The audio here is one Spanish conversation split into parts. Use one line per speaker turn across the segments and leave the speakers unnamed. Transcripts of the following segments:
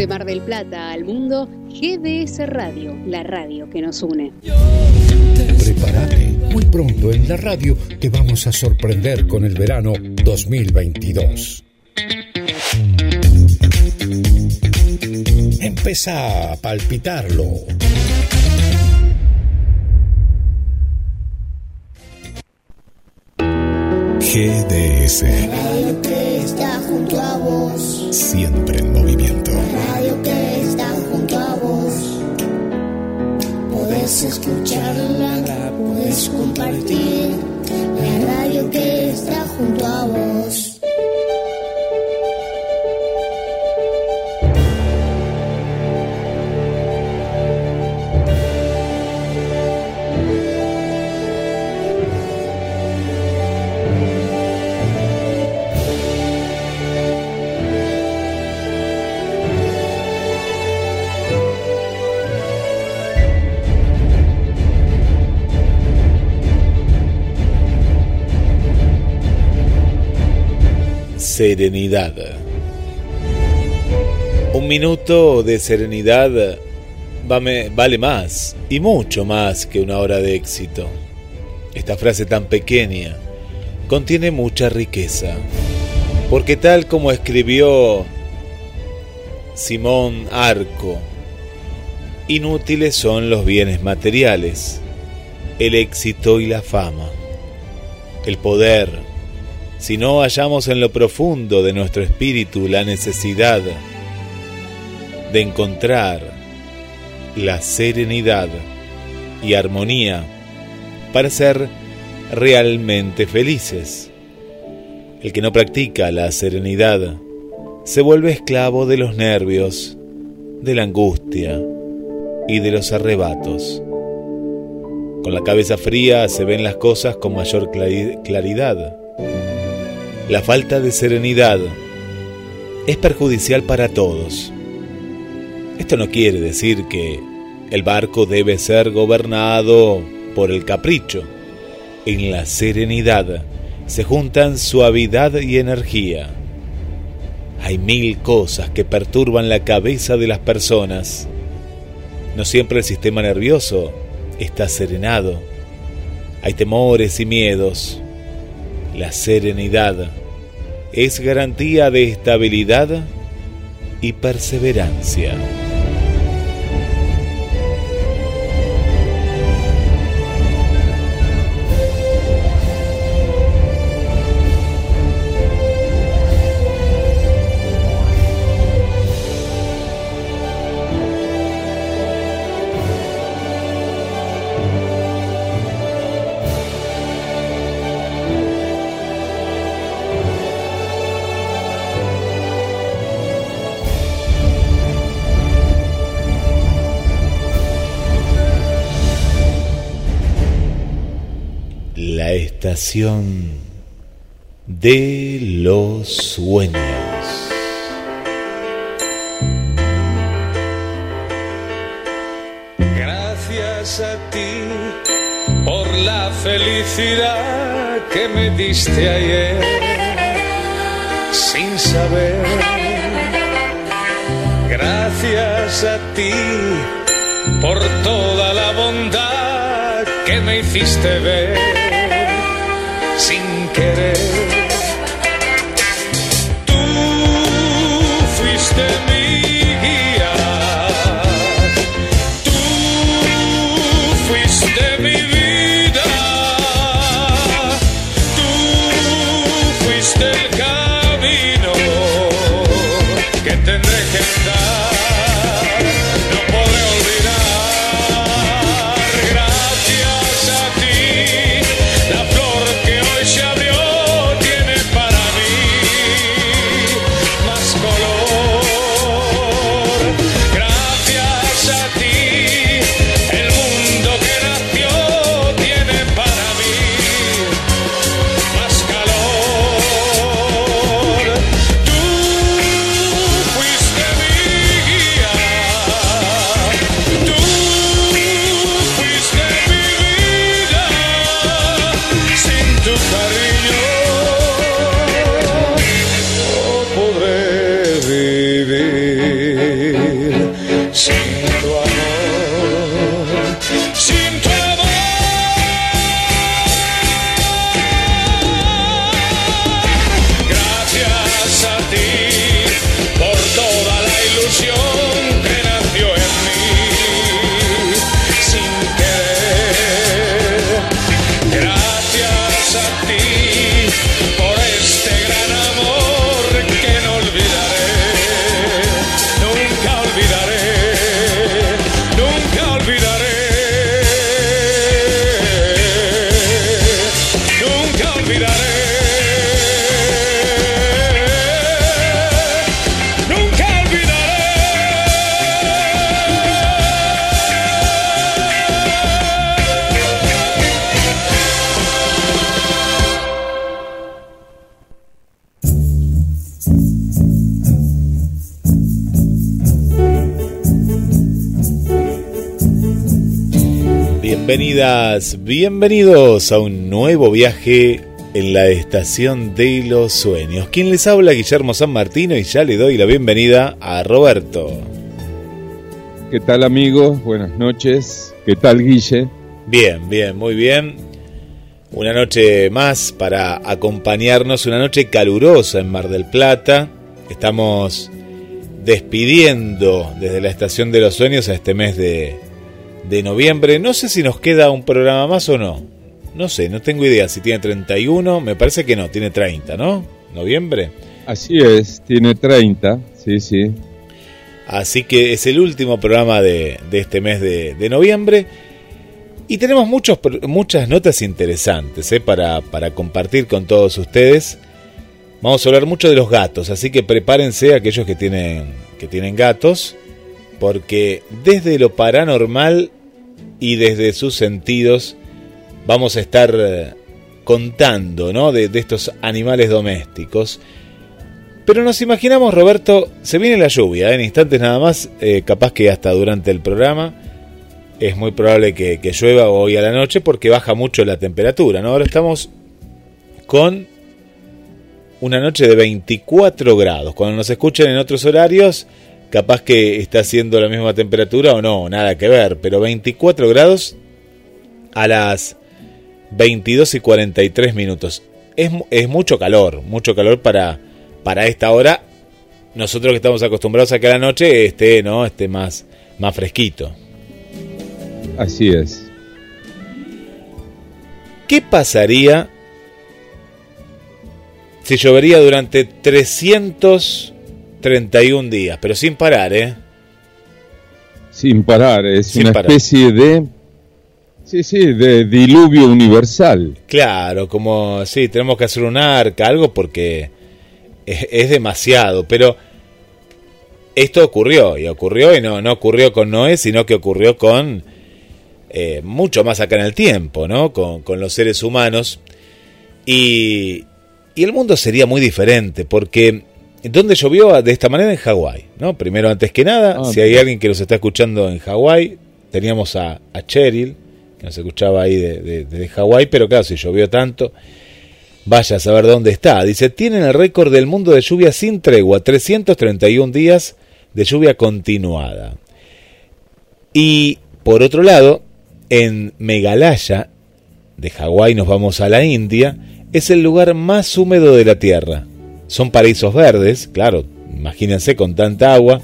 De Mar del Plata al mundo, GDS Radio, la radio que nos une.
Prepárate, muy pronto en la radio te vamos a sorprender con el verano 2022. Empezá a palpitarlo. GDS.
Que está junto a vos.
Siempre en movimiento.
Podés escucharla, podés compartir. La radio que está junto a vos.
Serenidad. Un minuto de serenidad vale más y mucho más que una hora de éxito. Esta frase tan pequeña contiene mucha riqueza, porque tal como escribió Simón Arco, inútiles son los bienes materiales, el éxito y la fama, el poder, si no hallamos en lo profundo de nuestro espíritu la necesidad de encontrar la serenidad y armonía para ser realmente felices. El que no practica la serenidad se vuelve esclavo de los nervios, de la angustia y de los arrebatos. Con la cabeza fría se ven las cosas con mayor clari- claridad. La falta de serenidad es perjudicial para todos. Esto no quiere decir que el barco debe ser gobernado por el capricho. En la serenidad se juntan suavidad y energía. Hay mil cosas que perturban la cabeza de las personas. No siempre el sistema nervioso está serenado. Hay temores y miedos. La serenidad es garantía de estabilidad y perseverancia. De los sueños.
Gracias a ti por la felicidad que me diste ayer sin saber. Gracias a ti por toda la bondad que me hiciste ver querer.
Bienvenidas, bienvenidos a un nuevo viaje en la estación de los sueños. Quien les habla, Guillermo San Martino, y ya le doy la bienvenida a Roberto.
¿Qué tal amigos? Buenas noches. ¿Qué tal Guille?
Bien, bien, muy bien. Una noche más para acompañarnos, una noche calurosa en Mar del Plata. Estamos despidiendo desde la estación de los sueños a este mes de, de noviembre. No sé si nos queda un programa más o no. No sé, no tengo idea si tiene 31. Me parece que no, tiene 30, ¿no? ¿Noviembre?
Así es, tiene 30, sí, sí.
Así que es el último programa de, este mes de, noviembre. Y tenemos muchos, muchas notas interesantes ¿eh? para, para compartir con todos ustedes. Vamos a hablar mucho de los gatos, así que prepárense aquellos que tienen, que tienen gatos, porque desde lo paranormal y desde sus sentidos vamos a estar eh, contando ¿no? de, estos animales domésticos. Pero nos imaginamos, Roberto, se viene la lluvia, ¿eh? en instantes nada más, eh, capaz que hasta durante el programa es muy probable que, llueva hoy a la noche porque baja mucho la temperatura. Ahora estamos con una noche de 24 grados. Cuando nos escuchen en otros horarios, capaz que está haciendo la misma temperatura o no, nada que ver, pero 24 grados a las 22 y 43 minutos. Es, es mucho calor, mucho calor para, para esta hora. Nosotros que estamos acostumbrados a que a la noche esté, ¿no? esté más, más fresquito.
Así es.
¿Qué pasaría si llovería durante 300 31 días, pero sin parar, ¿eh?
Sin parar, es una especie de... Sí, sí, de diluvio universal.
Claro, como, sí, tenemos que hacer un arca, algo porque es, demasiado, pero esto ocurrió, y ocurrió, y no, no ocurrió con Noé, sino que ocurrió con eh, mucho más acá en el tiempo, ¿no? Con, con los seres humanos. Y, y el mundo sería muy diferente, porque ¿Dónde llovió? De esta manera en Hawái, ¿no? Primero, antes que nada, ah, si hay alguien que nos está escuchando en Hawái, teníamos a, Cheryl, que nos escuchaba ahí de, de, Hawái, pero claro, si llovió tanto, vaya a saber dónde está. Dice, tienen el récord del mundo de lluvia sin tregua, 331 días de lluvia continuada. Y por otro lado, en Meghalaya, de Hawái nos vamos a la India, es el lugar más húmedo de la Tierra son paraísos verdes, claro, imagínense con tanta agua,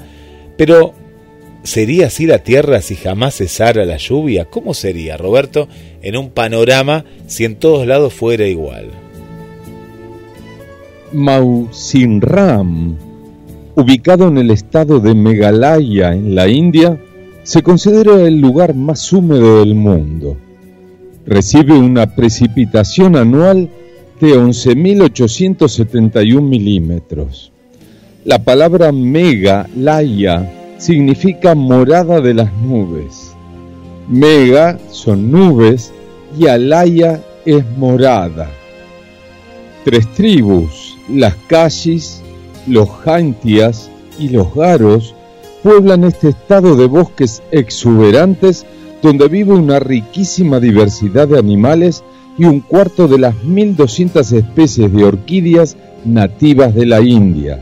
pero ¿sería así la Tierra si jamás cesara la lluvia? ¿Cómo sería, Roberto, en un panorama si en todos lados fuera igual?
Mausinram, ubicado en el estado de Meghalaya, en la India, se considera el lugar más húmedo del mundo. Recibe una precipitación anual de 11.871 milímetros. La palabra mega, laya, significa morada de las nubes. Mega son nubes y alaya es morada. Tres tribus, las Kashis, los Jaintias y los Garos, pueblan este estado de bosques exuberantes donde vive una riquísima diversidad de animales y un cuarto de las 1.200 especies de orquídeas nativas de la India.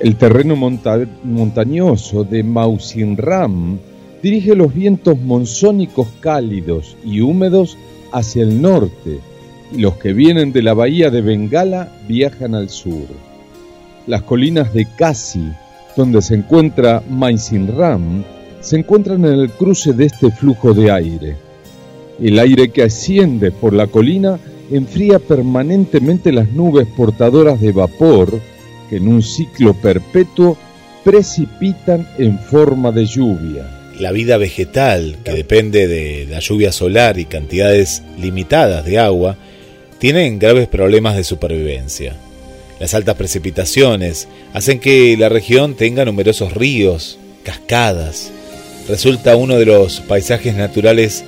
El terreno montañoso de Mausinram dirige los vientos monzónicos cálidos y húmedos hacia el norte y los que vienen de la bahía de Bengala viajan al sur. Las colinas de Kasi, donde se encuentra Mausinram, se encuentran en el cruce de este flujo de aire. El aire que asciende por la colina enfría permanentemente las nubes portadoras de vapor que en un ciclo perpetuo precipitan en forma de lluvia.
La vida vegetal, que depende de la lluvia solar y cantidades limitadas de agua, tienen graves problemas de supervivencia. Las altas precipitaciones hacen que la región tenga numerosos ríos, cascadas. Resulta uno de los paisajes naturales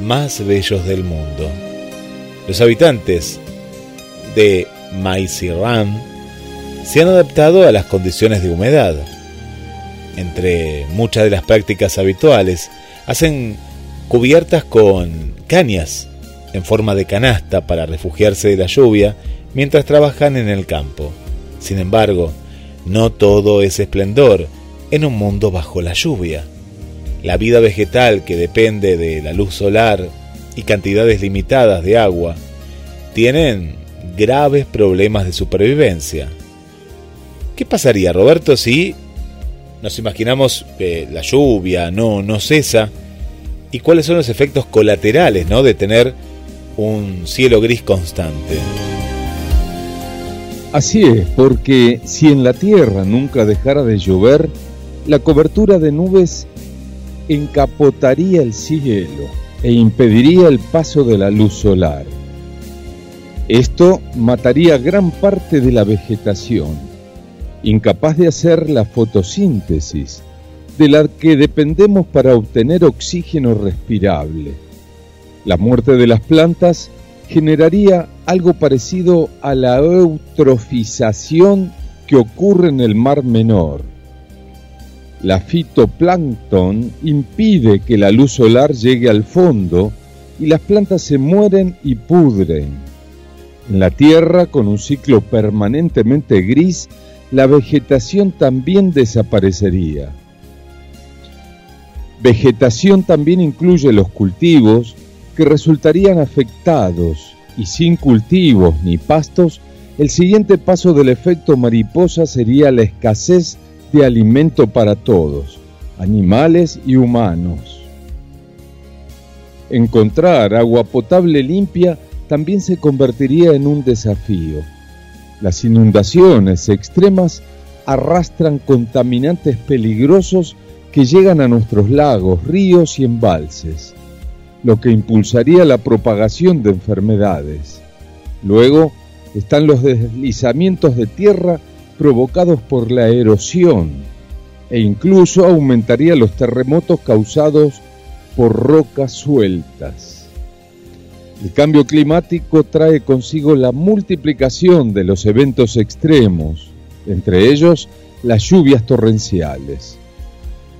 más bellos del mundo. Los habitantes de Maisiram se han adaptado a las condiciones de humedad. Entre muchas de las prácticas habituales, hacen cubiertas con cañas en forma de canasta para refugiarse de la lluvia mientras trabajan en el campo. Sin embargo, no todo es esplendor en un mundo bajo la lluvia. La vida vegetal que depende de la luz solar y cantidades limitadas de agua tienen graves problemas de supervivencia. ¿Qué pasaría, Roberto, si nos imaginamos que la lluvia no, no cesa? ¿Y cuáles son los efectos colaterales ¿no? de tener un cielo gris constante?
Así es, porque si en la Tierra nunca dejara de llover, la cobertura de nubes encapotaría el cielo e impediría el paso de la luz solar. Esto mataría gran parte de la vegetación, incapaz de hacer la fotosíntesis, de la que dependemos para obtener oxígeno respirable. La muerte de las plantas generaría algo parecido a la eutrofización que ocurre en el Mar Menor. La fitoplancton impide que la luz solar llegue al fondo y las plantas se mueren y pudren. En la Tierra, con un ciclo permanentemente gris, la vegetación también desaparecería. Vegetación también incluye los cultivos que resultarían afectados y sin cultivos ni pastos, el siguiente paso del efecto mariposa sería la escasez de alimento para todos, animales y humanos. Encontrar agua potable limpia también se convertiría en un desafío. Las inundaciones extremas arrastran contaminantes peligrosos que llegan a nuestros lagos, ríos y embalses, lo que impulsaría la propagación de enfermedades. Luego están los deslizamientos de tierra provocados por la erosión e incluso aumentaría los terremotos causados por rocas sueltas. El cambio climático trae consigo la multiplicación de los eventos extremos, entre ellos las lluvias torrenciales.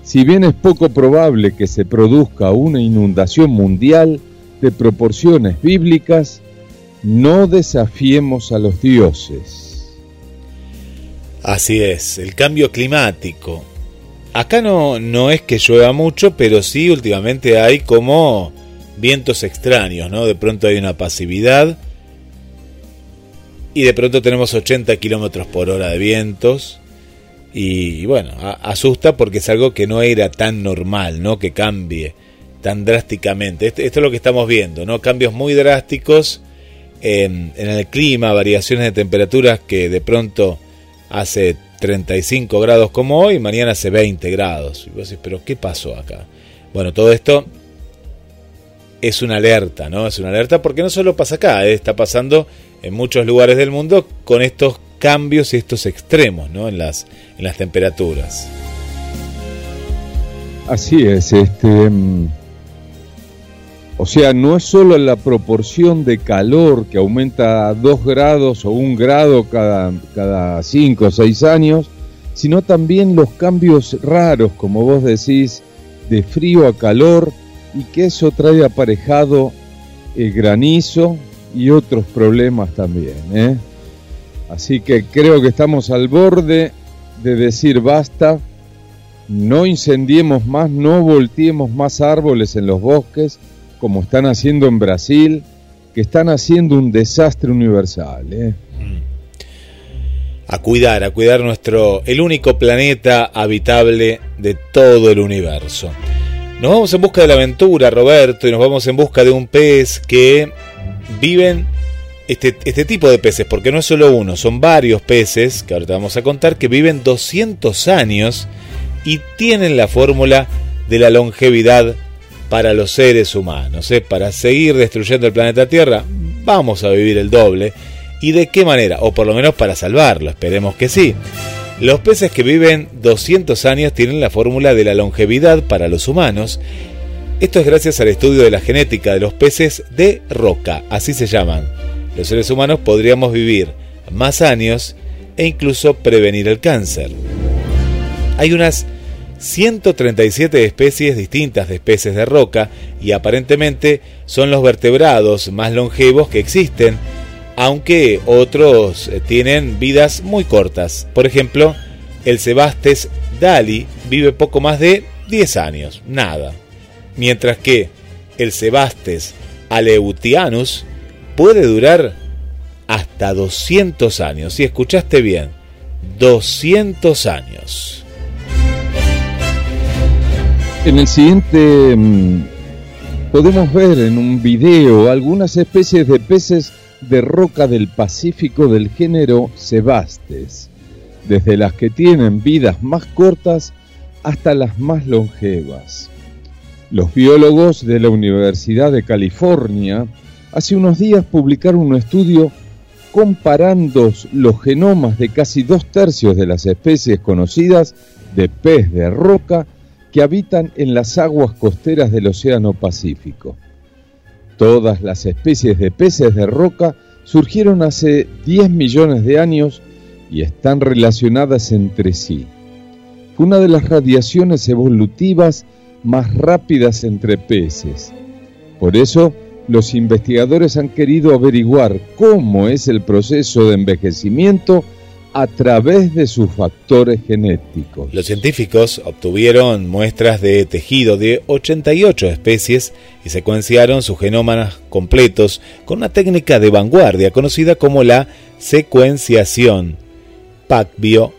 Si bien es poco probable que se produzca una inundación mundial de proporciones bíblicas, no desafiemos a los dioses.
Así es, el cambio climático. Acá no, no es que llueva mucho, pero sí últimamente hay como vientos extraños, ¿no? De pronto hay una pasividad y de pronto tenemos 80 kilómetros por hora de vientos y bueno, asusta porque es algo que no era tan normal, ¿no? Que cambie tan drásticamente. Esto, es lo que estamos viendo, ¿no? Cambios muy drásticos en, en, el clima, variaciones de temperaturas que de pronto hace 35 grados como hoy, mañana hace 20 grados. Y vos decís, pero ¿qué pasó acá? Bueno, todo esto es una alerta, ¿no? Es una alerta porque no solo pasa acá, ¿eh? está pasando en muchos lugares del mundo con estos cambios y estos extremos ¿no? en, las, temperaturas.
Así es, este, mm, o sea, no es solo la proporción de calor que aumenta 2 grados o 1 grado cada, cada 5 o 6 años, sino también los cambios raros, como vos decís, de frío a calor y que eso trae aparejado el granizo y otros problemas también. ¿eh? Así que creo que estamos al borde de decir basta, no incendiemos más, no volteemos más árboles en los bosques, como están haciendo en Brasil, que están haciendo un desastre universal. ¿eh?
A cuidar, a cuidar nuestro, el único planeta habitable de todo el universo. Nos vamos en busca de la aventura, Roberto, y nos vamos en busca de un pez que viven este, este, tipo de peces, porque no es solo uno, son varios peces, que ahora te vamos a contar, que viven 200 años y tienen la fórmula de la longevidad para los seres humanos. ¿eh? Para seguir destruyendo el planeta Tierra, vamos a vivir el doble. ¿Y de qué manera? O por lo menos para salvarlo, esperemos que sí. Los peces que viven 200 años tienen la fórmula de la longevidad para los humanos. Esto es gracias al estudio de la genética de los peces de roca, así se llaman los seres humanos podríamos vivir más años e incluso prevenir el cáncer. Hay unas 137 especies distintas de especies de roca y aparentemente son los vertebrados más longevos que existen, aunque otros eh, tienen vidas muy cortas. Por ejemplo, el Sebastes dali vive poco más de 10 años, nada. Mientras que el Sebastes aleutianus puede durar hasta 200 años. Si escuchaste bien, 200 años.
En el siguiente mm, podemos ver en un video algunas especies de peces de roca del Pacífico del género Sebastes, desde las que tienen vidas más cortas hasta las más longevas. Los biólogos de la Universidad de California hace unos días publicaron un estudio comparando los genomas de casi dos tercios de las especies conocidas de pez de roca que habitan en las aguas costeras del Océano Pacífico. Todas las especies de peces de roca surgieron hace 10 millones de años y están relacionadas entre sí. Fue una de las radiaciones evolutivas más rápidas entre peces. Por eso, los investigadores han querido averiguar cómo es el proceso de envejecimiento a través de sus factores genéticos.
Los científicos obtuvieron muestras de tejido de 88 especies y secuenciaron sus genómanos completos con una técnica de vanguardia conocida como la secuenciación. PacBio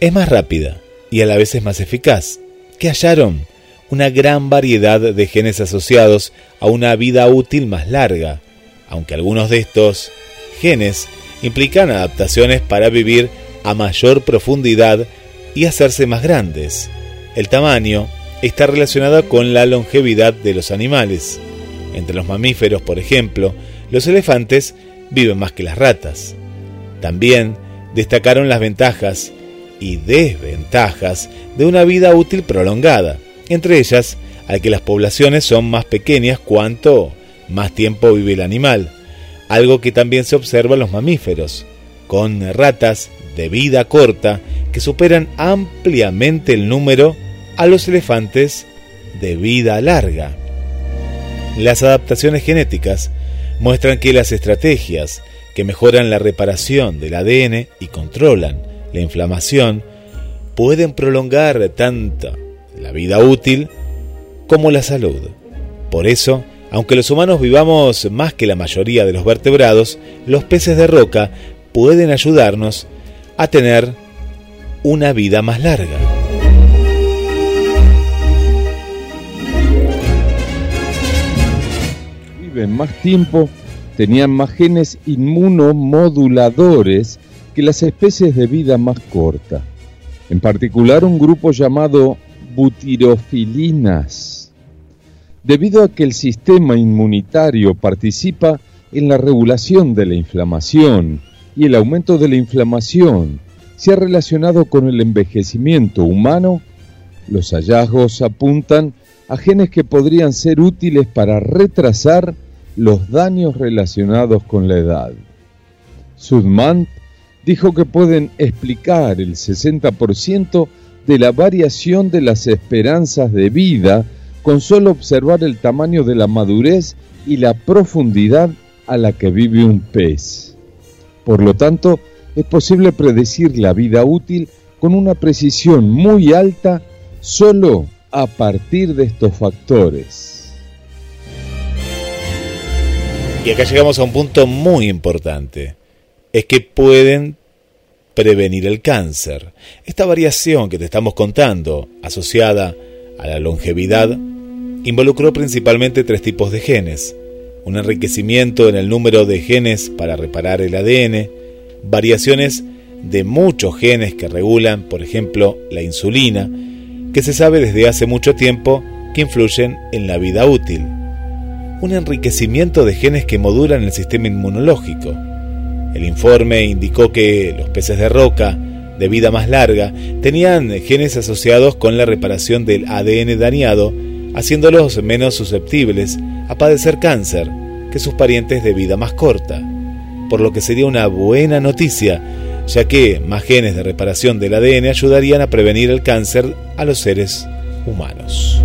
es más rápida y a la vez es más eficaz. ¿Qué hallaron? Una gran variedad de genes asociados a una vida útil más larga, aunque algunos de estos genes implican adaptaciones para vivir a mayor profundidad y hacerse más grandes. El tamaño está relacionado con la longevidad de los animales. Entre los mamíferos, por ejemplo, los elefantes viven más que las ratas. También destacaron las ventajas y desventajas de una vida útil prolongada, entre ellas al que las poblaciones son más pequeñas cuanto más tiempo vive el animal algo que también se observa en los mamíferos, con ratas de vida corta que superan ampliamente el número a los elefantes de vida larga. Las adaptaciones genéticas muestran que las estrategias que mejoran la reparación del ADN y controlan la inflamación pueden prolongar tanto la vida útil como la salud. Por eso, aunque los humanos vivamos más que la mayoría de los vertebrados, los peces de roca pueden ayudarnos a tener una vida más larga.
Viven más tiempo, tenían más genes inmunomoduladores que las especies de vida más corta. En particular un grupo llamado butirofilinas debido a que el sistema inmunitario participa en la regulación de la inflamación y el aumento de la inflamación se ha relacionado con el envejecimiento humano, los hallazgos apuntan a genes que podrían ser útiles para retrasar los daños relacionados con la edad. Sudman dijo que pueden explicar el 60% de la variación de las esperanzas de vida con solo observar el tamaño de la madurez y la profundidad a la que vive un pez. Por lo tanto, es posible predecir la vida útil con una precisión muy alta solo a partir de estos factores.
Y acá llegamos a un punto muy importante. Es que pueden prevenir el cáncer. Esta variación que te estamos contando, asociada a la longevidad, involucró principalmente tres tipos de genes, un enriquecimiento en el número de genes para reparar el ADN, variaciones de muchos genes que regulan, por ejemplo, la insulina, que se sabe desde hace mucho tiempo que influyen en la vida útil, un enriquecimiento de genes que modulan el sistema inmunológico. El informe indicó que los peces de roca de vida más larga tenían genes asociados con la reparación del ADN dañado haciéndolos menos susceptibles a padecer cáncer que sus parientes de vida más corta, por lo que sería una buena noticia ya que más genes de reparación del ADN ayudarían a prevenir el cáncer a los seres humanos.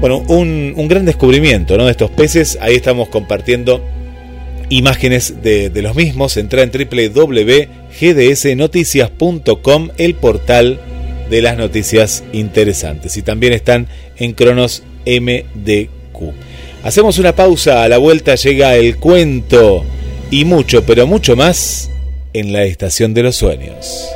Bueno, un, gran descubrimiento ¿no? de estos peces. Ahí estamos compartiendo imágenes de, de los mismos. Entra en www.gdsnoticias.com, el portal de las noticias interesantes. Y también están en Cronos MDQ. Hacemos una pausa, a la vuelta llega el cuento y mucho, pero mucho más en la estación de los sueños.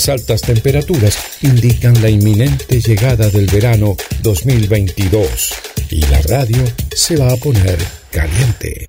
Las altas temperaturas indican la inminente llegada del verano 2022 y la radio se va a poner caliente.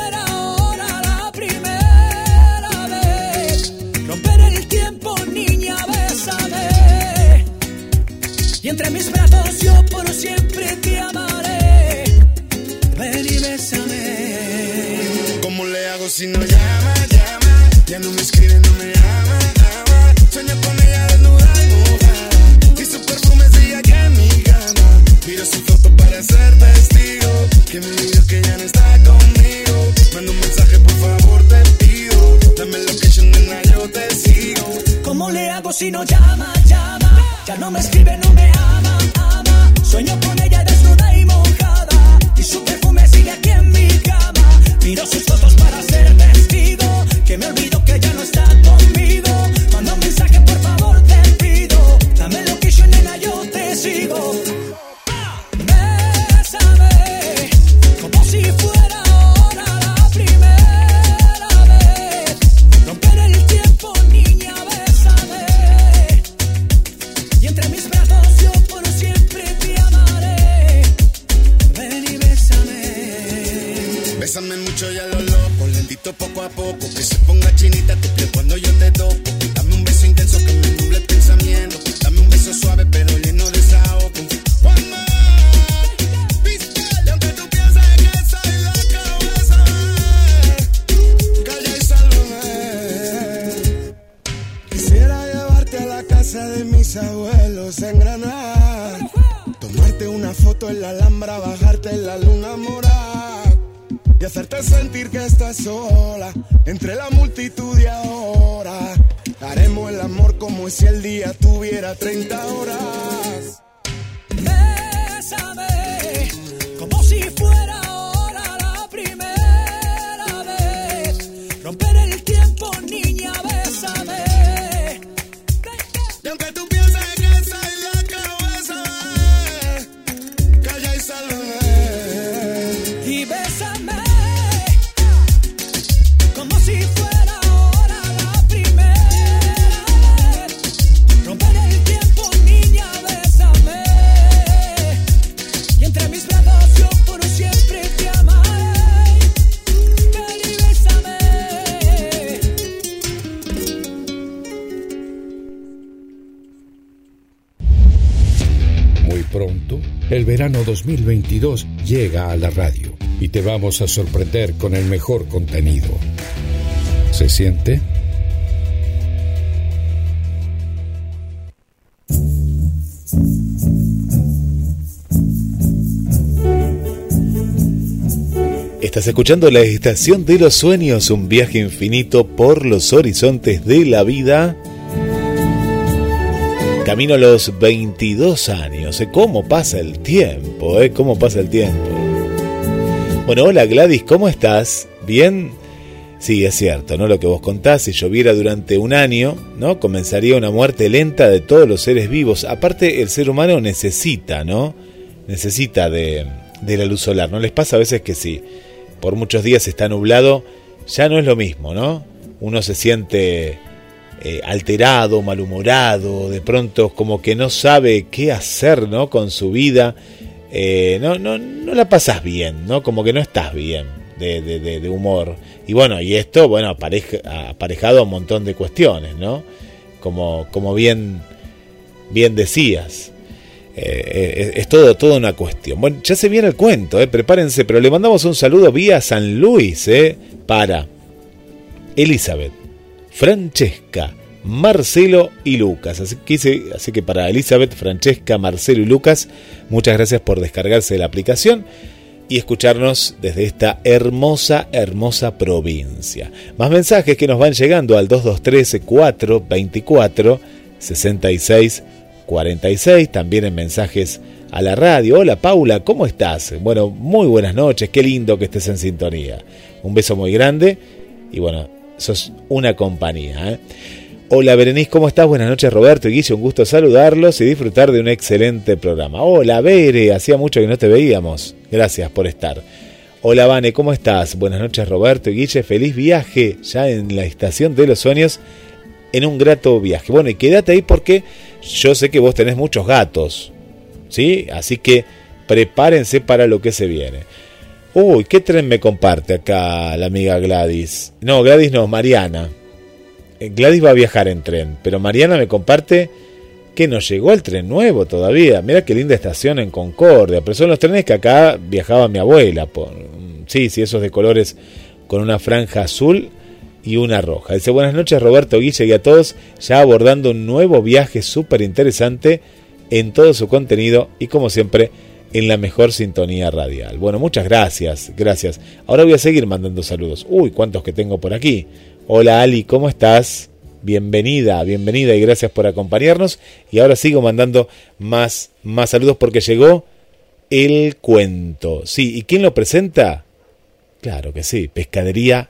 entre mis brazos yo por siempre te amaré. Ven y bésame.
¿Cómo le hago si no llama, llama? Ya no me escribe, no me ama, ama. Sueño con ella desnuda y mojada. Y su perfume sigue que en mi cama. Miro su foto para ser testigo. Que me dijo que ya no está conmigo. Manda un mensaje, por favor, te pido. Dame location, nena, yo te sigo.
¿Cómo le hago si no llama, llama? Ya no me escribe, no me ama. Sueño con ella desnuda y mojada y su perfume sigue aquí en mi cama. Miro sus fotos para ser testigo que me olvido que el
verano 2022 llega a la radio y te vamos a sorprender con el mejor contenido. ¿Se siente?
Estás escuchando la estación de los sueños, un viaje infinito por los horizontes de la vida. Camino a los 22 años. ¿eh? ¿Cómo pasa el tiempo? ¿eh? ¿Cómo pasa el tiempo? Bueno, hola Gladys, ¿cómo estás? ¿Bien? Sí, es cierto, ¿no? Lo que vos contás, si lloviera durante un año, ¿no? Comenzaría una muerte lenta de todos los seres vivos. Aparte, el ser humano necesita, ¿no? Necesita de, de la luz solar. ¿No les pasa a veces que si por muchos días está nublado, ya no es lo mismo, ¿no? Uno se siente eh, alterado, malhumorado, de pronto como que no sabe qué hacer, ¿no? Con su vida. Eh, no, no, no la pasas bien, ¿no? Como que no estás bien de, de, de, humor. Y bueno, y esto, bueno, apareja, aparejado a un montón de cuestiones, ¿no? Como, como bien, bien decías. Eh, es, todo, una cuestión. Bueno, ya se viene el cuento, eh, prepárense, pero le mandamos un saludo vía San Luis eh, para Elizabeth, Francesca, Marcelo y Lucas. Así que, así que para Elizabeth, Francesca, Marcelo y Lucas, muchas gracias por descargarse la aplicación y escucharnos desde esta hermosa, hermosa provincia. Más mensajes que nos van llegando al 2213 424 66 46, también en mensajes a la radio. Hola Paula, ¿cómo estás? Bueno, muy buenas noches, qué lindo que estés en sintonía. Un beso muy grande y bueno, sos una compañía. ¿eh? Hola Berenice, ¿cómo estás? Buenas noches Roberto y Guille, un gusto saludarlos y disfrutar de un excelente programa. Hola Bere, hacía mucho que no te veíamos. Gracias por estar. Hola Vane, ¿cómo estás? Buenas noches Roberto y Guille, feliz viaje ya en la estación de los sueños en un grato viaje. Bueno, y quédate ahí porque yo sé que vos tenés muchos gatos, ¿sí? Así que prepárense para lo que se viene. Uy, ¿qué tren me comparte acá la amiga Gladys? No, Gladys no, Mariana. Eh, Gladys va a viajar en tren, pero Mariana me comparte que no llegó el tren nuevo todavía. Mira qué linda estación en Concordia, pero son los trenes que acá viajaba mi abuela. Sí, sí, esos de colores con una franja azul y una roja. Dice buenas noches Roberto Guille y a todos, ya abordando un nuevo viaje súper interesante en todo su contenido y como siempre en la mejor sintonía radial. Bueno, muchas gracias, gracias. Ahora voy a seguir mandando saludos. Uy, cuántos que tengo por aquí. Hola Ali, ¿cómo estás? Bienvenida, bienvenida y gracias por acompañarnos. Y ahora sigo mandando más, más saludos porque llegó el cuento. Sí, ¿y quién lo presenta? Claro que sí, Pescadería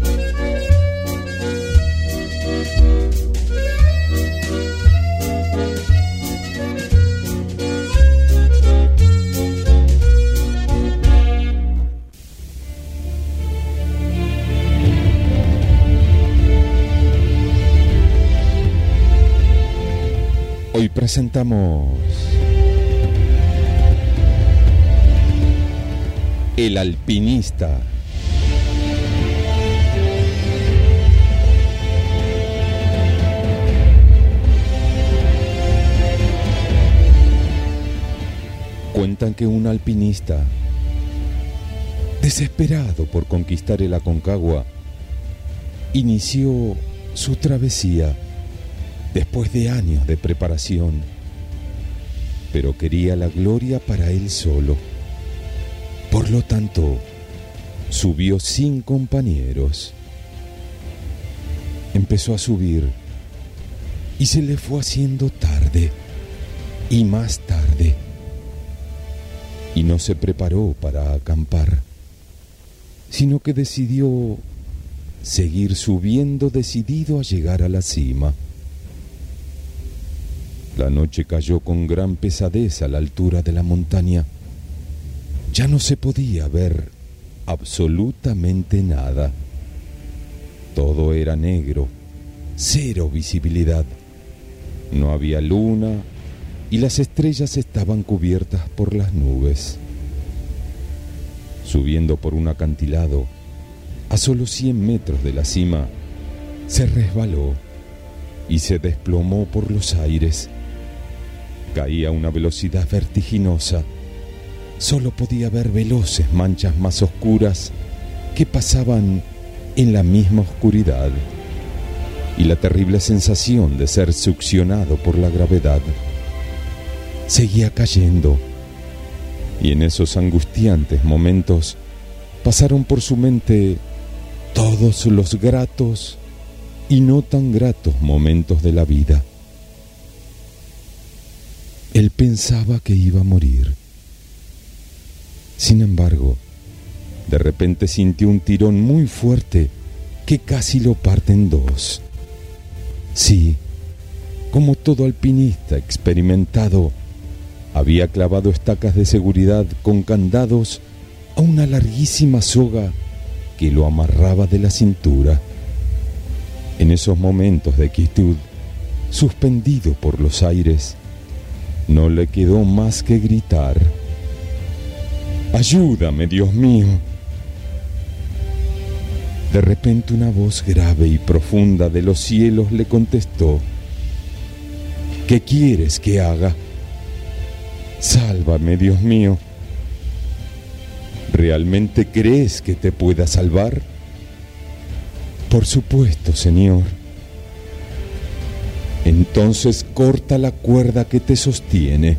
Presentamos El alpinista. Cuentan que un alpinista, desesperado por conquistar el Aconcagua, inició su travesía después de años de preparación, pero quería la gloria para él solo. Por lo tanto, subió sin compañeros. Empezó a subir y se le fue haciendo tarde y más tarde. Y no se preparó para acampar, sino que decidió seguir subiendo decidido a llegar a la cima. La noche cayó con gran pesadez a la altura de la montaña. Ya no se podía ver absolutamente nada. Todo era negro, cero visibilidad. No había luna y las estrellas estaban cubiertas por las nubes. Subiendo por un acantilado, a solo 100 metros de la cima, se resbaló y se desplomó por los aires Caía a una velocidad vertiginosa. Solo podía ver veloces manchas más oscuras que pasaban en la misma oscuridad. y la terrible sensación de ser succionado por la gravedad. Seguía cayendo y en esos angustiantes momentos pasaron por su mente todos los gratos y no tan gratos momentos de la vida. Él pensaba que iba a morir. Sin embargo, de repente sintió un tirón muy fuerte que casi lo parte en dos. Sí, como todo alpinista experimentado, había clavado estacas de seguridad con candados a una larguísima soga que lo amarraba de la cintura. En esos momentos de quietud, suspendido por los aires, no le quedó más que gritar, Ayúdame, Dios mío. De repente una voz grave y profunda de los cielos le contestó, ¿qué quieres que haga? Sálvame, Dios mío. ¿Realmente crees que te pueda salvar? Por supuesto, Señor. Entonces corta la cuerda que te sostiene.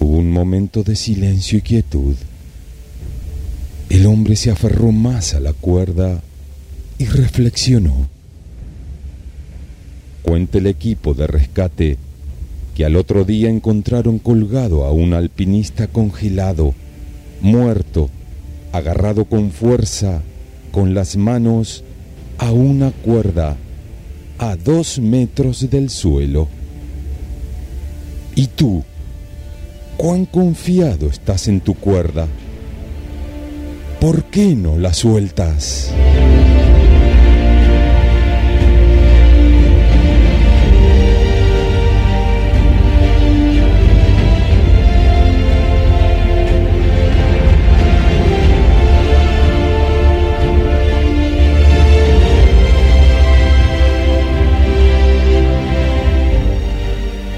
Hubo un momento de silencio y quietud. El hombre se aferró más a la cuerda y reflexionó. Cuenta el equipo de rescate que al otro día encontraron colgado a un alpinista congelado, muerto, agarrado con fuerza, con las manos a una cuerda a dos metros del suelo. ¿Y tú? ¿Cuán confiado estás en tu cuerda? ¿Por qué no la sueltas?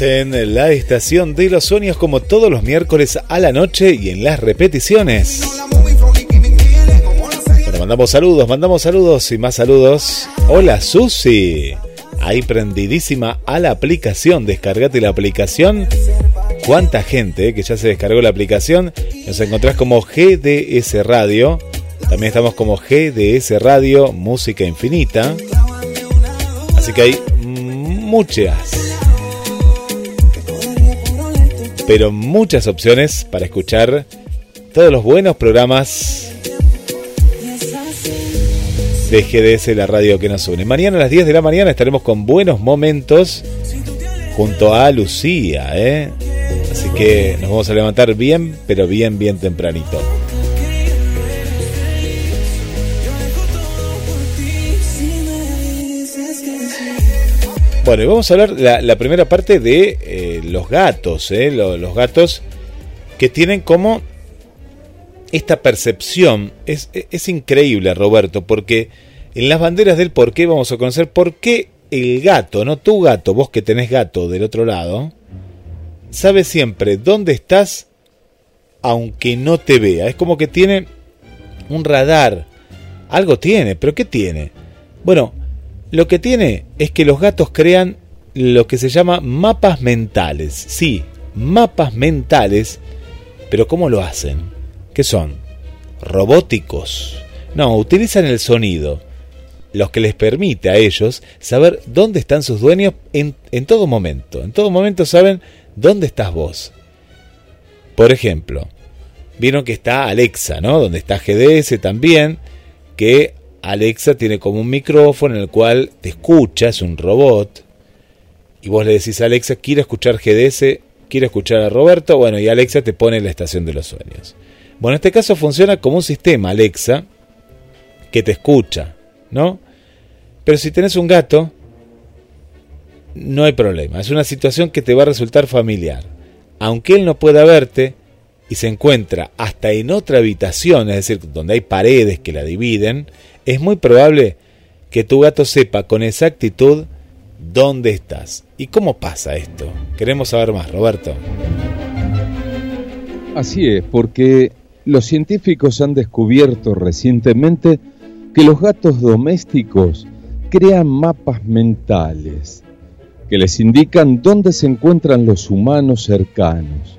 En
la
estación de los sueños como todos los miércoles a la noche y en las repeticiones. Bueno, mandamos saludos, mandamos saludos y más saludos. Hola Susi, ahí prendidísima a la aplicación, descargate la aplicación. ¿Cuánta gente que ya se descargó la aplicación? Nos encontrás como GDS Radio. También estamos como GDS Radio Música Infinita. Así que hay muchas pero muchas opciones para escuchar todos los buenos programas de GDS, la radio que nos une. Mañana a las 10 de la mañana estaremos con buenos momentos junto a Lucía, ¿eh? Así que nos vamos a levantar bien, pero bien, bien tempranito. Bueno, y vamos a hablar la, primera parte de eh, los gatos, ¿eh? Lo- los gatos que tienen como esta percepción. Es, es increíble, Roberto, porque en las banderas del por qué vamos a conocer por qué el gato, no tu gato, vos que tenés gato del otro lado, sabe siempre dónde estás aunque no te vea. Es como que tiene un radar. Algo tiene, pero ¿qué tiene? Bueno, lo que tiene es que los gatos crean lo que se llama mapas mentales. Sí, mapas mentales, pero ¿cómo lo hacen? ¿Qué son? ¿Robóticos? No, utilizan el sonido, los que les permite a ellos saber dónde están sus dueños en, en todo momento. En todo momento saben dónde estás vos. Por ejemplo, vieron que está Alexa, ¿no? Donde está GDS también, que Alexa tiene como un micrófono en el cual te escucha, es un robot, y vos le decís a Alexa, quiero escuchar GDS, quiero escuchar a Roberto, bueno, y Alexa te pone la estación de los sueños. Bueno, en este caso funciona como un sistema Alexa que te escucha, ¿no? Pero si tenés un gato, no hay problema, es una situación que te va a resultar familiar. Aunque él no pueda verte y se encuentra hasta en otra habitación, es decir, donde hay paredes que la dividen, es muy probable que tu gato sepa con exactitud dónde estás. ¿Y cómo pasa esto? Queremos saber más, Roberto.
Así es, porque los científicos han descubierto recientemente que los gatos domésticos crean mapas mentales que les indican dónde se encuentran los humanos cercanos,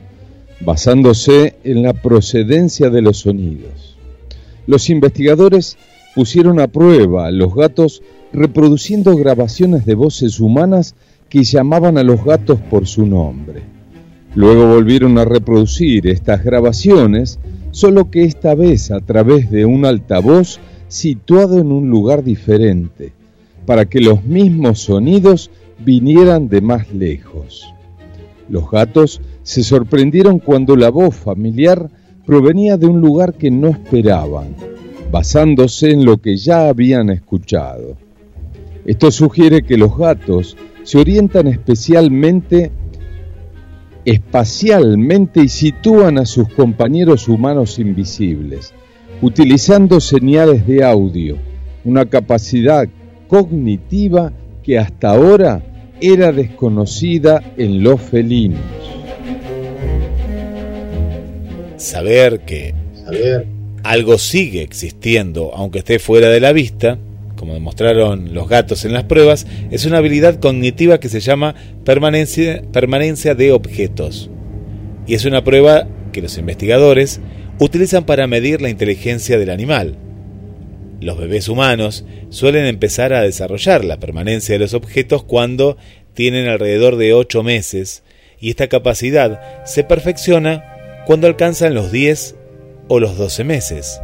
basándose en la procedencia de los sonidos. Los investigadores pusieron a prueba a los gatos reproduciendo grabaciones de voces humanas que llamaban a los gatos por su nombre. Luego volvieron a reproducir estas grabaciones, solo que esta vez a través de un altavoz situado en un lugar diferente, para que los mismos sonidos vinieran de más lejos. Los gatos se sorprendieron cuando la voz familiar provenía de un lugar que no esperaban, basándose en lo que ya habían escuchado. Esto sugiere que los gatos se orientan especialmente espacialmente y sitúan a sus compañeros humanos invisibles, utilizando señales de audio, una capacidad cognitiva que hasta ahora era desconocida en los felinos.
Saber que algo sigue existiendo, aunque esté fuera de la vista, como demostraron los gatos en las pruebas, es una habilidad cognitiva que se llama permanencia, de objetos. Y es una prueba que los investigadores utilizan para medir la inteligencia del animal. Los bebés humanos suelen empezar a desarrollar la permanencia de los objetos cuando tienen alrededor de 8 meses y esta capacidad se perfecciona cuando alcanzan los 10 o los 12 meses.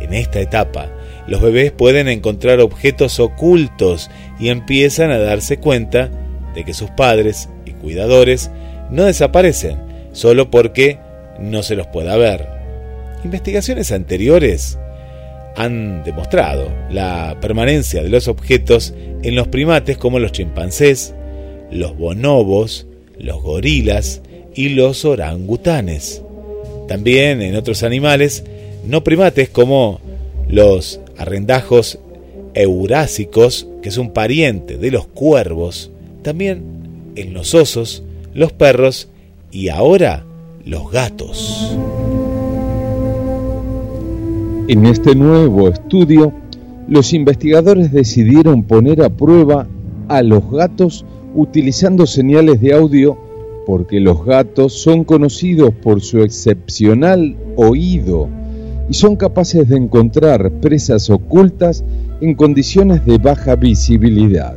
En esta etapa, los bebés pueden encontrar objetos ocultos y empiezan a darse cuenta de que sus padres y cuidadores no desaparecen solo porque no se los pueda ver. Investigaciones anteriores han demostrado la permanencia de los objetos en los primates como los chimpancés, los bonobos, los gorilas y los orangutanes. También en otros animales no primates como los arrendajos eurásicos, que es un pariente de los cuervos, también en los osos, los perros y ahora los gatos.
En este nuevo estudio, los investigadores decidieron poner a prueba a los gatos utilizando señales de audio porque los gatos son conocidos por su excepcional oído y son capaces de encontrar presas ocultas en condiciones de baja visibilidad.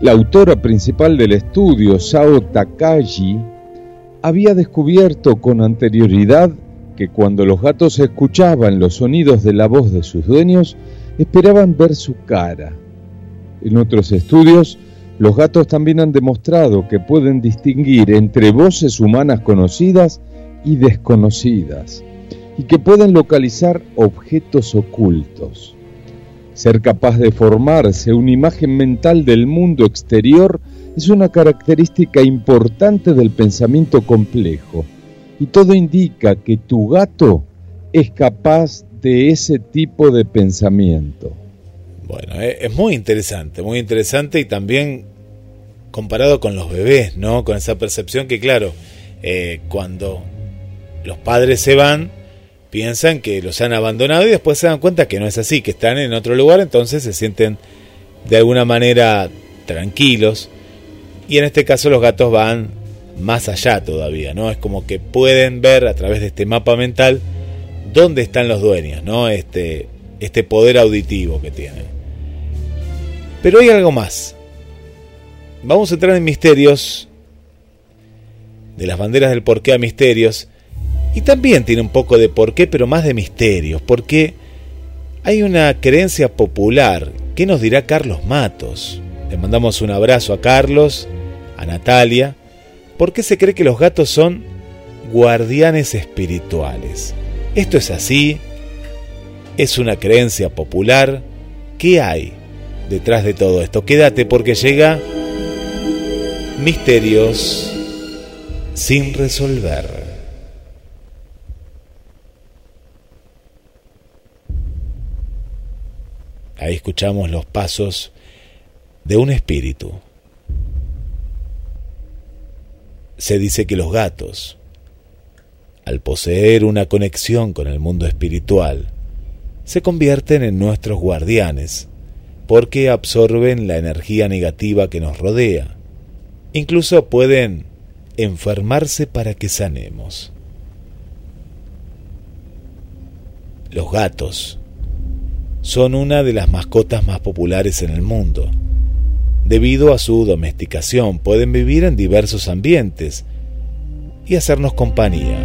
La autora principal del estudio, Sao Takagi, había descubierto con anterioridad que cuando los gatos escuchaban los sonidos de la voz de sus dueños, esperaban ver su cara. En otros estudios, los gatos también han demostrado que pueden distinguir entre voces humanas conocidas y desconocidas, y que pueden localizar objetos ocultos. Ser capaz de formarse una imagen mental del mundo exterior es una característica importante del pensamiento complejo, y todo indica que tu gato es capaz de ese tipo de pensamiento.
Bueno, eh, es muy interesante, muy interesante y también comparado con los bebés, ¿no? Con esa percepción que, claro, eh, cuando los padres se van, piensan que los han abandonado y después se dan cuenta que no es así, que están en otro lugar, entonces se sienten de alguna manera tranquilos. Y en este caso los gatos van más allá todavía, ¿no? Es como que pueden ver a través de este mapa mental dónde están los dueños, ¿no? Este, este poder auditivo que tienen. Pero hay algo más. Vamos a entrar en misterios, de las banderas del porqué a misterios, y también tiene un poco de porqué, pero más de misterios, porque hay una creencia popular. ¿Qué nos dirá Carlos Matos? Le mandamos un abrazo a Carlos, a Natalia. ¿Por qué se cree que los gatos son guardianes espirituales? ¿Esto es así? ¿Es una creencia popular? ¿Qué hay detrás de todo esto? Quédate porque llega Misterios sin resolver. Ahí escuchamos los pasos de un espíritu. Se dice que los gatos, al poseer una conexión con el mundo espiritual, se convierten en nuestros guardianes porque absorben la energía negativa que nos rodea. Incluso pueden enfermarse para que sanemos. Los gatos son una de las mascotas más populares en el mundo. Debido a su domesticación, pueden vivir en diversos ambientes y hacernos compañía.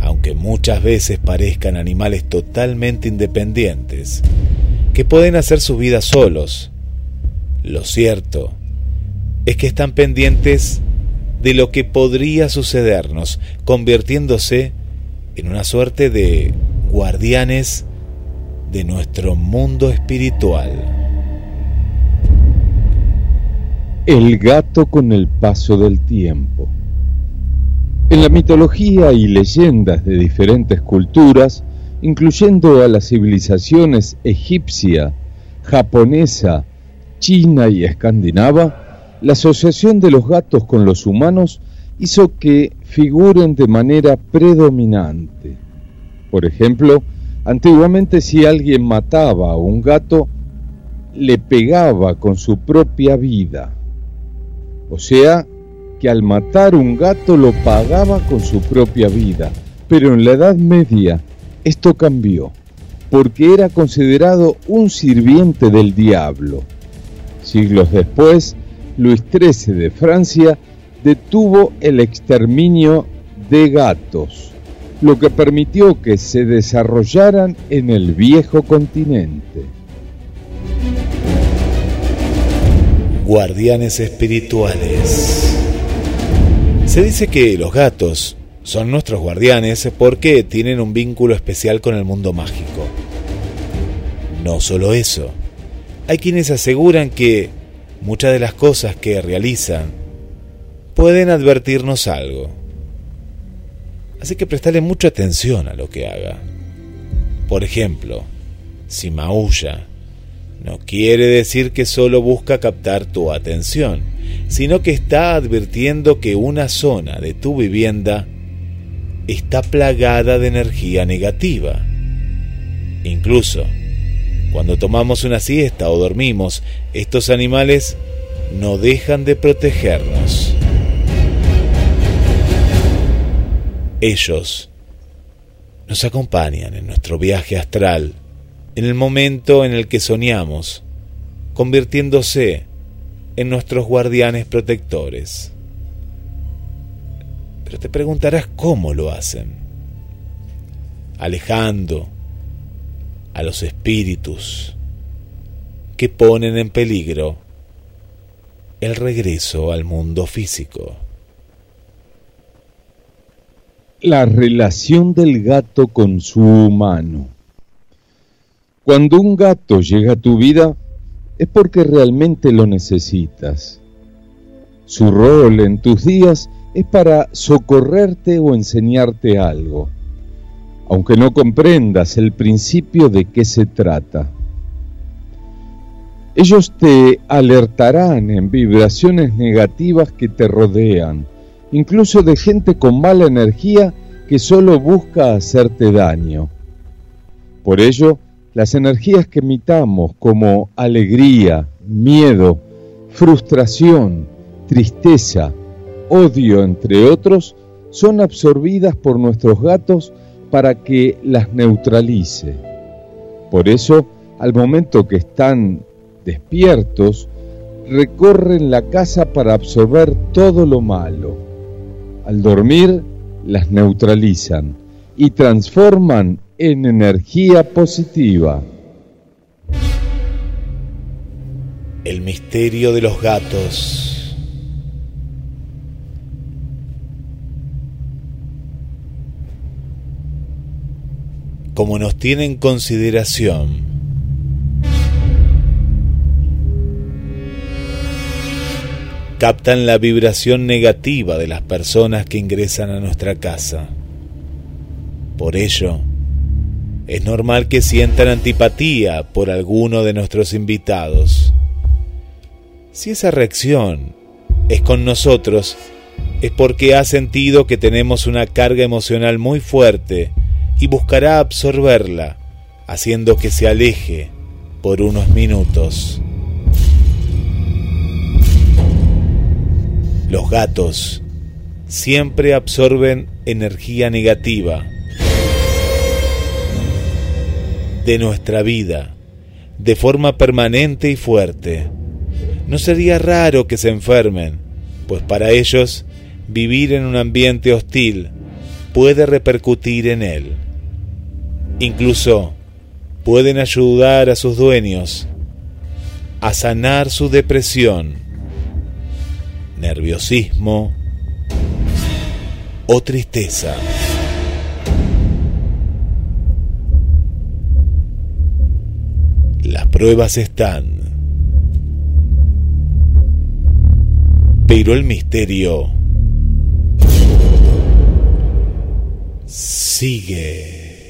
Aunque muchas veces parezcan animales totalmente independientes, que pueden hacer su vida solos, lo cierto es que están pendientes de lo que podría sucedernos, convirtiéndose en una suerte de guardianes de nuestro mundo espiritual.
El gato con el paso del tiempo. En la mitología y leyendas de diferentes culturas, incluyendo a las civilizaciones egipcia, japonesa, china y escandinava, la asociación de los gatos con los humanos hizo que figuren de manera predominante. Por ejemplo, antiguamente si alguien mataba a un gato, le pegaba con su propia vida. O sea, que al matar un gato lo pagaba con su propia vida. Pero en la Edad Media esto cambió, porque era considerado un sirviente del diablo. Siglos después, Luis XIII de Francia detuvo el exterminio de gatos lo que permitió que se desarrollaran en el viejo continente.
Guardianes espirituales. Se dice que los gatos son nuestros guardianes porque tienen un vínculo especial con el mundo mágico. No solo eso, hay quienes aseguran que muchas de las cosas que realizan pueden advertirnos algo Así que prestarle mucha atención a lo que haga. Por ejemplo, si maulla, no quiere decir que solo busca captar tu atención, sino que está advirtiendo que una zona de tu vivienda está plagada de energía negativa. Incluso, cuando tomamos una siesta o dormimos, estos animales no dejan de protegernos. Ellos nos acompañan en nuestro viaje astral, en el momento en el que soñamos, convirtiéndose en nuestros guardianes protectores. Pero te preguntarás cómo lo hacen. Alejando a los espíritus que ponen en peligro el regreso al mundo físico.
La relación del gato con su humano. Cuando un gato llega a tu vida es porque realmente lo necesitas. Su rol en tus días es para socorrerte o enseñarte algo, aunque no comprendas el principio de qué se trata. Ellos te alertarán en vibraciones negativas que te rodean, incluso de gente con mala energía que solo busca hacerte daño. Por ello, las energías que emitamos como alegría, miedo, frustración, tristeza, odio, entre otros, son absorbidas por nuestros gatos para que las neutralice. Por eso, al momento que están despiertos, recorren la casa para absorber todo lo malo. Al dormir, las neutralizan y transforman en energía positiva.
El misterio de los gatos. Como nos tienen en consideración, captan la vibración negativa de las personas que ingresan a nuestra casa. Por ello, es normal que sientan antipatía por alguno de nuestros invitados. Si esa reacción es con nosotros, es porque ha sentido que tenemos una carga emocional muy fuerte y buscará absorberla, haciendo que se aleje por unos minutos. Los gatos siempre absorben energía negativa de nuestra vida de forma permanente y fuerte. No sería raro que se enfermen, pues para ellos vivir en un ambiente hostil puede repercutir en él. Incluso pueden ayudar a sus dueños a sanar su depresión, nerviosismo o tristeza. Las pruebas están. Pero el misterio sigue.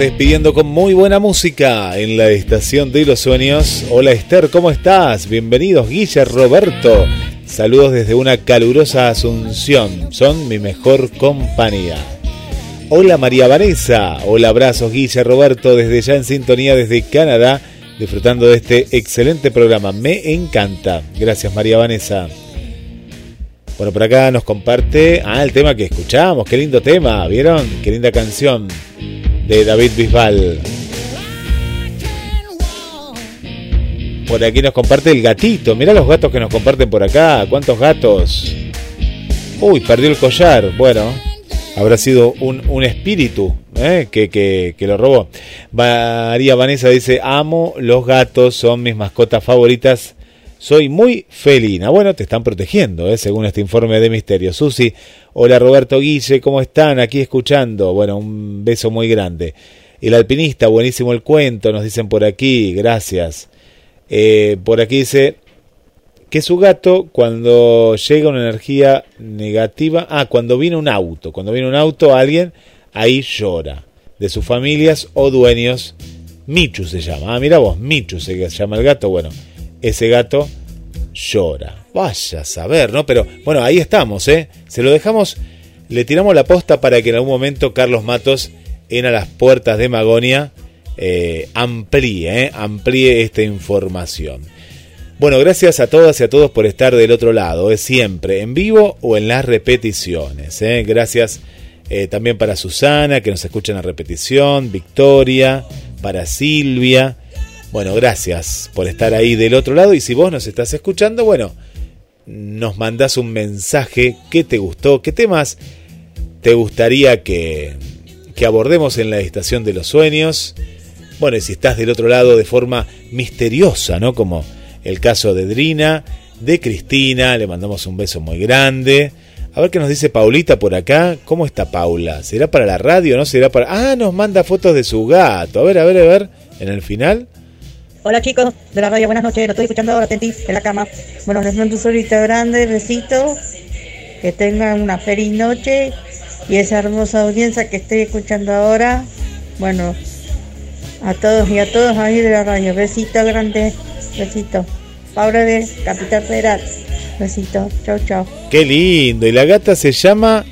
Despidiendo con muy buena música en la estación de los sueños. Hola Esther, ¿cómo estás? Bienvenidos Guille, Roberto. Saludos desde una calurosa Asunción. Son mi mejor compañía. Hola María Vanessa. Hola abrazos Guille, Roberto, desde ya en sintonía desde Canadá, disfrutando de este excelente programa. Me encanta. Gracias María Vanessa. Bueno, por acá nos comparte, ah, el tema que escuchamos, qué lindo tema, ¿vieron? Qué linda canción de David Bisbal. Por aquí nos comparte el gatito, mirá los gatos que nos comparten por acá, ¿cuántos gatos? Uy, perdió el collar, bueno, habrá sido un, un espíritu ¿eh? que, que, que lo robó. María Vanessa dice, amo los gatos, son mis mascotas favoritas soy muy felina. Bueno, te están protegiendo, ¿eh? según este informe de Misterio. Susi, hola Roberto Guille, ¿cómo están? Aquí escuchando. Bueno, un beso muy grande. El alpinista, buenísimo el cuento, nos dicen por aquí, gracias. Eh, por aquí dice que su gato, cuando llega una energía negativa, ah, cuando viene un auto, cuando viene un auto, alguien, ahí llora. De sus familias o dueños, Michu se llama. Ah, mira vos, Michu se llama el gato, bueno ese gato llora. Vaya a saber, ¿no? Pero bueno, ahí estamos, ¿eh? Se lo dejamos, le tiramos la posta para que en algún momento Carlos Matos, en a las puertas de Magonia, eh, amplíe, ¿eh? amplíe esta información. Bueno, gracias a todas y a todos por estar del otro lado, es ¿eh? siempre en vivo o en las repeticiones. ¿eh? Gracias también para Susana, que nos escucha en la repetición, Victoria, para Silvia, bueno, gracias por estar ahí del otro lado y si vos nos estás escuchando, bueno, nos mandás un mensaje, qué te gustó, qué temas te gustaría que, que abordemos en la estación de los sueños. Bueno, y si estás del otro lado de forma misteriosa, ¿no? Como el caso de Drina, de Cristina, le mandamos un beso muy grande. A ver qué nos dice Paulita por acá. ¿Cómo está Paula? ¿Será para la radio? ¿No será para.? Ah, nos manda fotos de su gato. A ver, a ver, a ver. En el final.
Hola chicos de la radio, buenas noches, lo estoy escuchando ahora, Tentis, en la cama. Bueno, les mando un solito grande, besito, que tengan una feliz noche y esa hermosa audiencia que estoy escuchando ahora. Bueno, a todos y a todos ahí de la radio, besito grande, besito. Paula de Capital Federal, besito, chau chau.
Qué lindo, y la gata se llama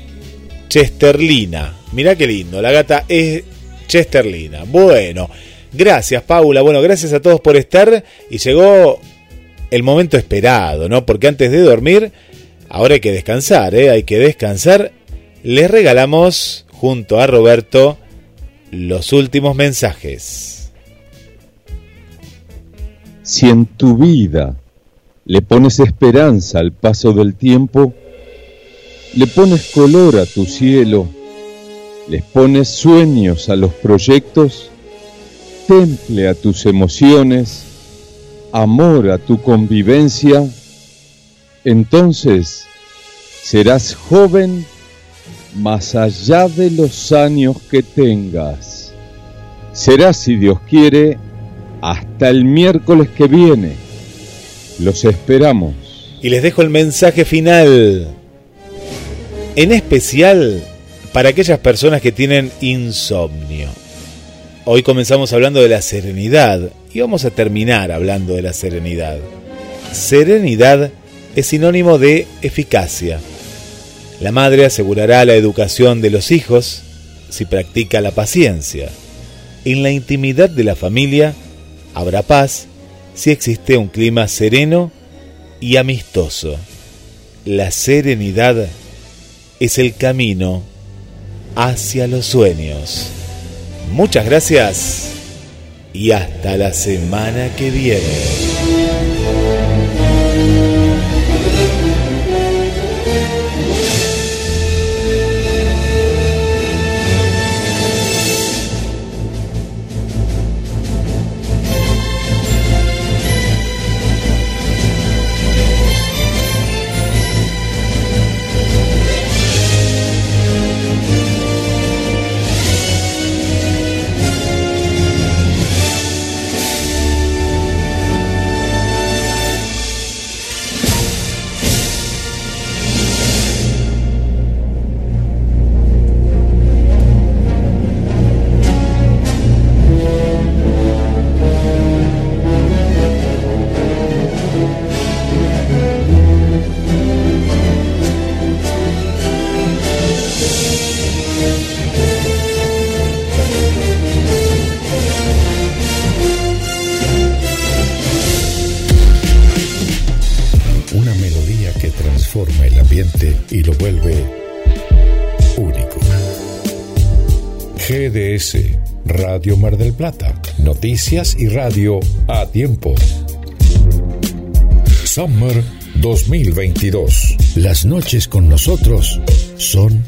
Chesterlina. Mirá qué lindo, la gata es Chesterlina. Bueno. Gracias, Paula. Bueno, gracias a todos por estar. Y llegó el momento esperado, ¿no? Porque antes de dormir, ahora hay que descansar, ¿eh? Hay que descansar. Les regalamos, junto a Roberto, los últimos mensajes.
Si en tu vida le pones esperanza al paso del tiempo, le pones color a tu cielo, les pones sueños a los proyectos, temple a tus emociones, amor a tu convivencia, entonces serás joven más allá de los años que tengas. Serás, si Dios quiere, hasta el miércoles que viene. Los esperamos.
Y les dejo el mensaje final. En especial para aquellas personas que tienen insomnio. Hoy comenzamos hablando de la serenidad y vamos a terminar hablando de la serenidad. Serenidad es sinónimo de eficacia. La madre asegurará la educación de los hijos si practica la paciencia. En la intimidad de la familia habrá paz si existe un clima sereno y amistoso. La serenidad es el camino hacia los sueños. Muchas gracias y hasta la semana que viene.
Noticias y radio a tiempo. Summer 2022. Las noches con nosotros son.